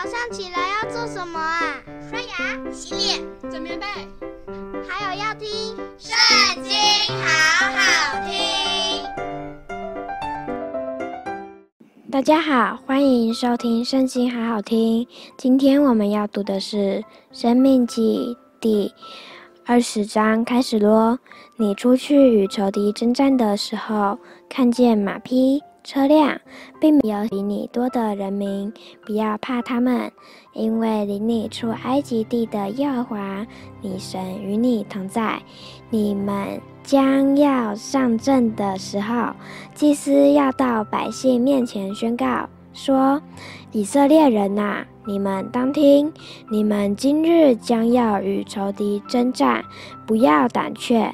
早上起来要做什么啊？刷牙、洗脸、整棉被，还有要听《圣经》，好好听。大家好，欢迎收听《圣经》，好好听。今天我们要读的是《生命记》第二十章，开始咯。你出去与仇敌征战的时候，看见马匹。车辆，并没有比你多的人民，不要怕他们，因为领你出埃及地的耶和华，你神与你同在。你们将要上阵的时候，祭司要到百姓面前宣告说：“以色列人呐、你们当听，你们今日将要与仇敌征战，不要胆怯，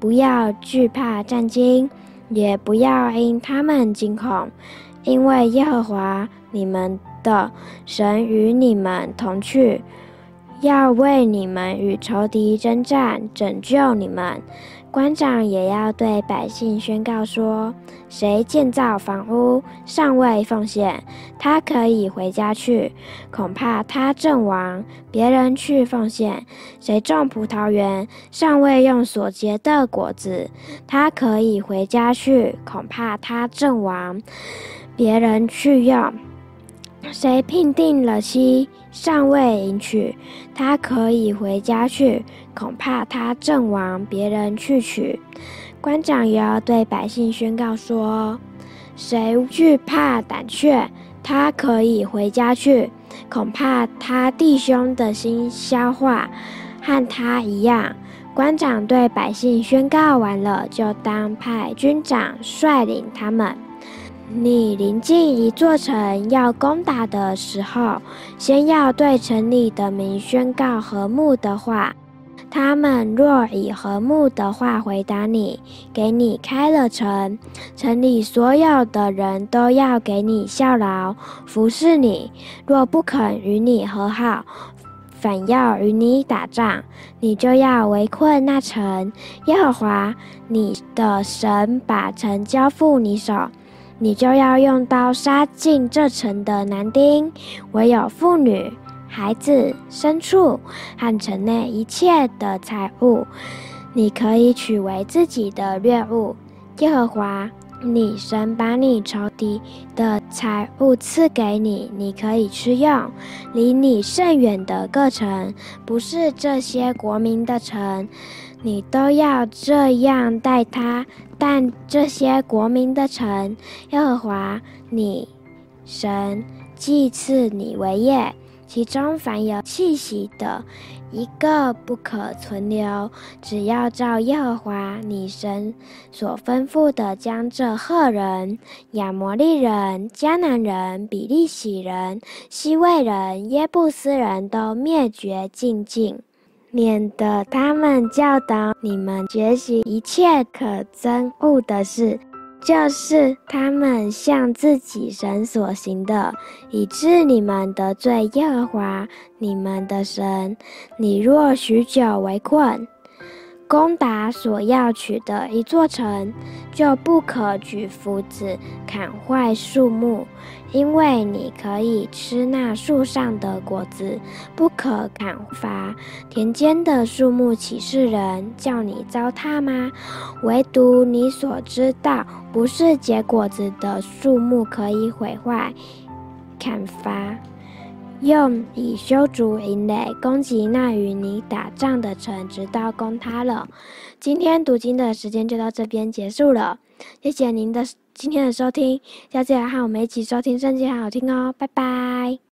不要惧怕战兢。”也不要因他们惊恐，因为耶和华你们的神与你们同去，要为你们与仇敌征战，拯救你们。官长也要对百姓宣告说：谁建造房屋尚未奉献，他可以回家去，恐怕他阵亡；别人去奉献。谁种葡萄园尚未用所结的果子，他可以回家去，恐怕他阵亡；别人去用。谁聘定了妻，尚未迎娶，他可以回家去，恐怕他阵亡，别人去娶。官长也要对百姓宣告说：谁惧怕胆怯，他可以回家去，恐怕他弟兄的心消化，和他一样。官长对百姓宣告完了，就当派军长率领他们。你临近一座城要攻打的时候，先要对城里的民宣告和睦的话。他们若以和睦的话回答你，给你开了城，城里所有的人都要给你效劳，服侍你。若不肯与你和好，反要与你打仗，你就要围困那城。耶和华你的神把城交付你手。你就要用刀杀尽这城的男丁，唯有妇女、孩子、牲畜和城内一切的财物，你可以取为自己的掠物。耶和华你神把你仇敌的财物赐给你，你可以吃用。离你甚远的各城，不是这些国民的城。你都要这样待他，但这些国民的城，耶和华你神既赐你为业，其中凡有气息的，一个不可存留。只要照耶和华你神所吩咐的，将这赫人、亚摩利人、迦南人、比利洗人、希未人、耶布斯人都灭绝净尽。免得他们教导你们学习一切可憎恶的事，就是他们向自己神所行的，以致你们得罪耶和华你们的神。你若许久为困，攻打所要取的一座城，就不可举斧子砍坏树木，因为你可以吃那树上的果子，不可砍伐田间的树木。岂是人叫你糟蹋吗？唯独你所知道不是结果子的树木可以毁坏、砍伐。用以修筑营垒，攻击那与你打仗的城，直到攻塌了。今天读经的时间就到这边结束了，谢谢您的今天的收听，下次还和我们一起收听圣经，好好听哦，拜拜。